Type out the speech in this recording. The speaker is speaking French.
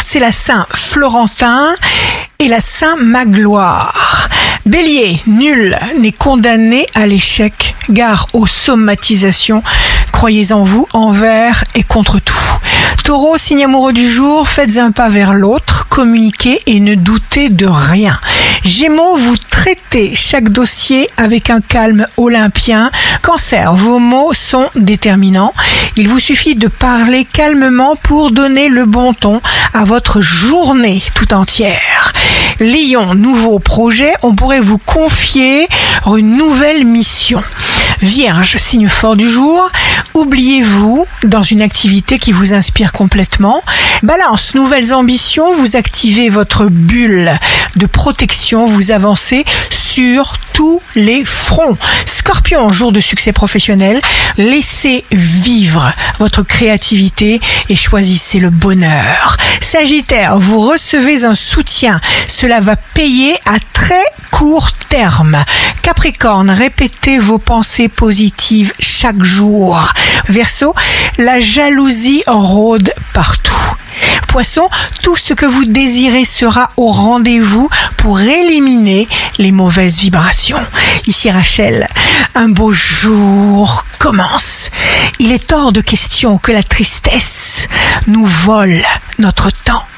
c'est la Saint Florentin et la Saint Magloire. Bélier, nul n'est condamné à l'échec. Gare aux sommatisations. Croyez en vous, envers et contre tout. Taureau, signe amoureux du jour, faites un pas vers l'autre, communiquez et ne doutez de rien. Gémeaux, vous traitez chaque dossier avec un calme olympien. Cancer, vos mots sont déterminants. Il vous suffit de parler calmement pour donner le bon ton à votre journée tout entière. Lion, nouveau projet, on pourrait vous confier une nouvelle mission. Vierge, signe fort du jour, oubliez-vous dans une activité qui vous inspire complètement. Balance, nouvelles ambitions, vous activez votre bulle de protection, vous avancez sur tous les fronts. Scorpion, jour de succès professionnel, laissez vivre votre créativité et choisissez le bonheur. Sagittaire, vous recevez un soutien, cela va payer à très court terme. Capricorne, répétez vos pensées positives chaque jour. Verseau, la jalousie rôde partout. Poisson, tout ce que vous désirez sera au rendez-vous pour éliminer les mauvaises vibrations. Ici Rachel, un beau jour commence. Il est hors de question que la tristesse nous vole notre temps.